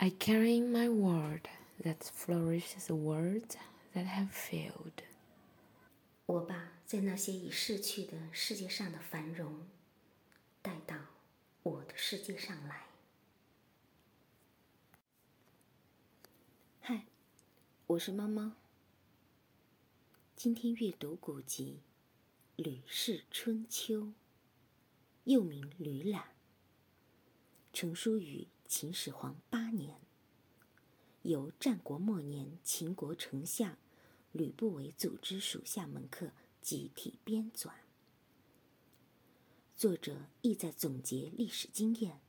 I carry in my word that flourishes words that have failed. 我把在那些已逝去的世界上的繁荣带到我的世界上来。嗨，我是猫猫。今天阅读古籍《吕氏春秋》，又名《吕览》，成书于秦始皇八年，由战国末年秦国丞相。吕不韦组织属下门客集体编纂，作者意在总结历史经验，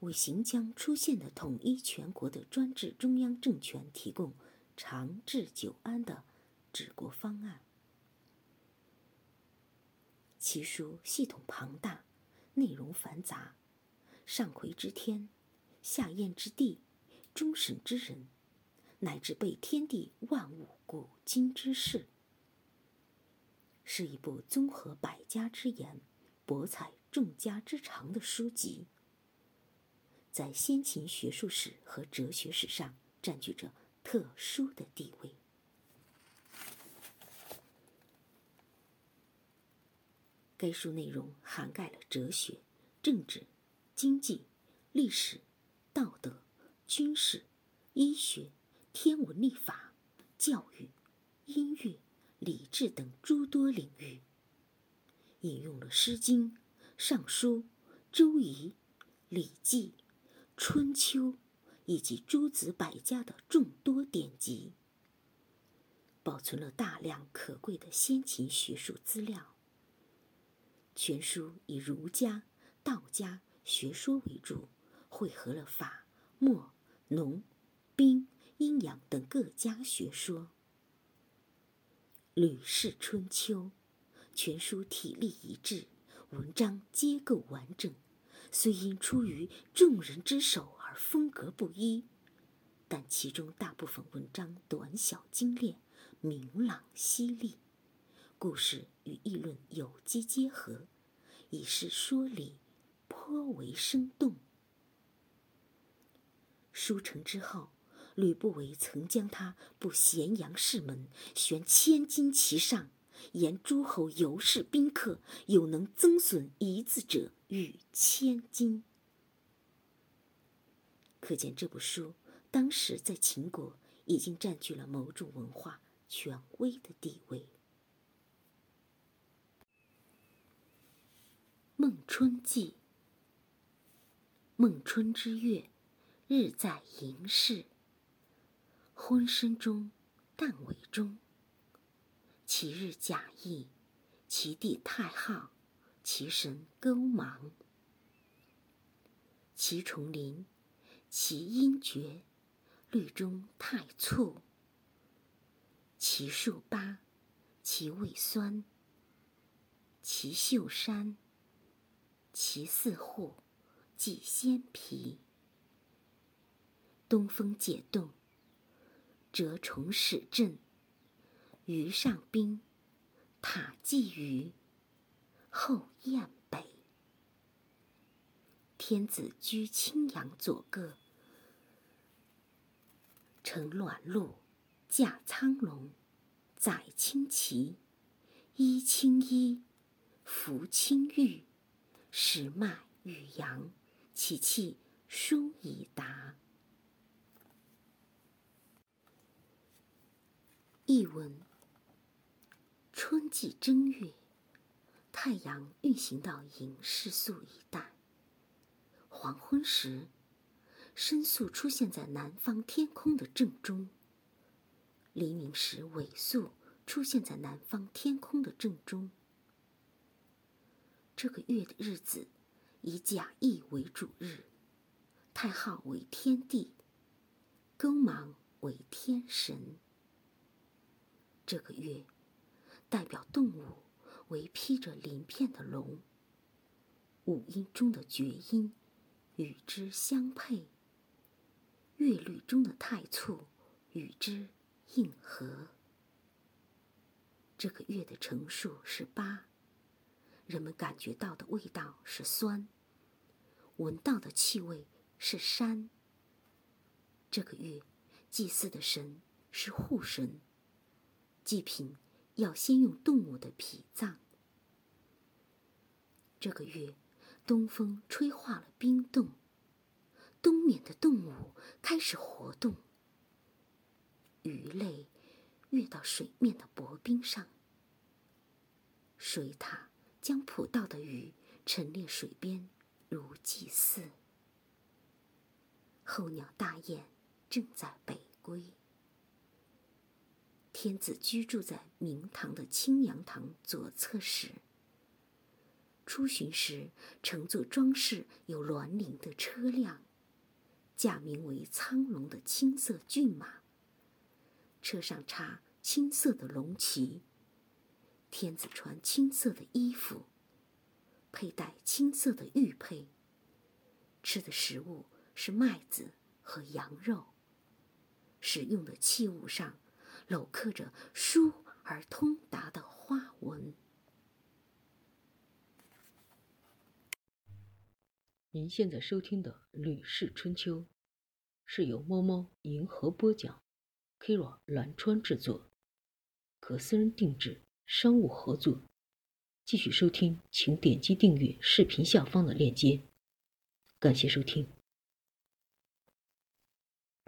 为行将出现的统一全国的专制中央政权提供长治久安的治国方案。其书系统庞大，内容繁杂，上魁之天，下验之地，终审之人。乃至被天地万物古今之事，是一部综合百家之言、博采众家之长的书籍，在先秦学术史和哲学史上占据着特殊的地位。该书内容涵盖了哲学、政治、经济、历史、道德、军事、医学。天文历法、教育、音乐、礼制等诸多领域，引用了《诗经》《尚书》《周仪》《礼记》《春秋》以及诸子百家的众多典籍，保存了大量可贵的先秦学术资料。全书以儒家、道家学说为主，汇合了法、墨、农、兵。阴阳等各家学说，《吕氏春秋》全书体例一致，文章结构完整。虽因出于众人之手而风格不一，但其中大部分文章短小精炼、明朗犀利，故事与议论有机结合，以示说理，颇为生动。书成之后。吕不韦曾将他布咸阳市门，悬千金其上，言诸侯游士宾客有能增损一字者，与千金。可见这部书当时在秦国已经占据了某种文化权威的地位。《孟春记》：孟春之月，日在寅时。昏深中，旦尾中。其日甲寅，其地太昊，其神勾芒。其重林，其阴绝，律中太簇。其数八，其味酸。其秀山，其四户，即仙皮。东风解冻。蛰虫始振，鱼上宾，塔寄鱼，后雁北。天子居青阳左阁，乘卵鹿，驾苍龙，载青旗，衣青衣，服青玉，时脉与阳，其气殊以达。译文：春季正月，太阳运行到寅时宿一带。黄昏时，申宿出现在南方天空的正中；黎明时，尾宿出现在南方天空的正中。这个月的日子以甲乙为主日，太昊为天地，勾芒为天神。这个月，代表动物为披着鳞片的龙。五音中的绝音与之相配，乐律中的太簇与之应和。这个月的成数是八，人们感觉到的味道是酸，闻到的气味是山。这个月祭祀的神是护神，祭品要先用动物的脾脏。这个月，东风吹化了冰冻，冬眠的动物开始活动。鱼类跃到水面的薄冰上，水獭将捕到的鱼陈列水边，如祭祀。候鸟大雁正在北归。天子居住在明堂的青阳堂左侧时，出巡时乘坐装饰有銮铃的车辆，驾名为苍龙的青色骏马，车上插青色的龙旗。天子穿青色的衣服，佩戴青色的玉佩，吃的食物是麦子和羊肉，使用的器物上镂刻着疏而通达的花纹。您现在收听的《吕氏春秋》，是由猫猫银河播讲，Kira 蓝川制作，可私人定制。商务合作，继续收听，请点击订阅视频下方的链接。感谢收听。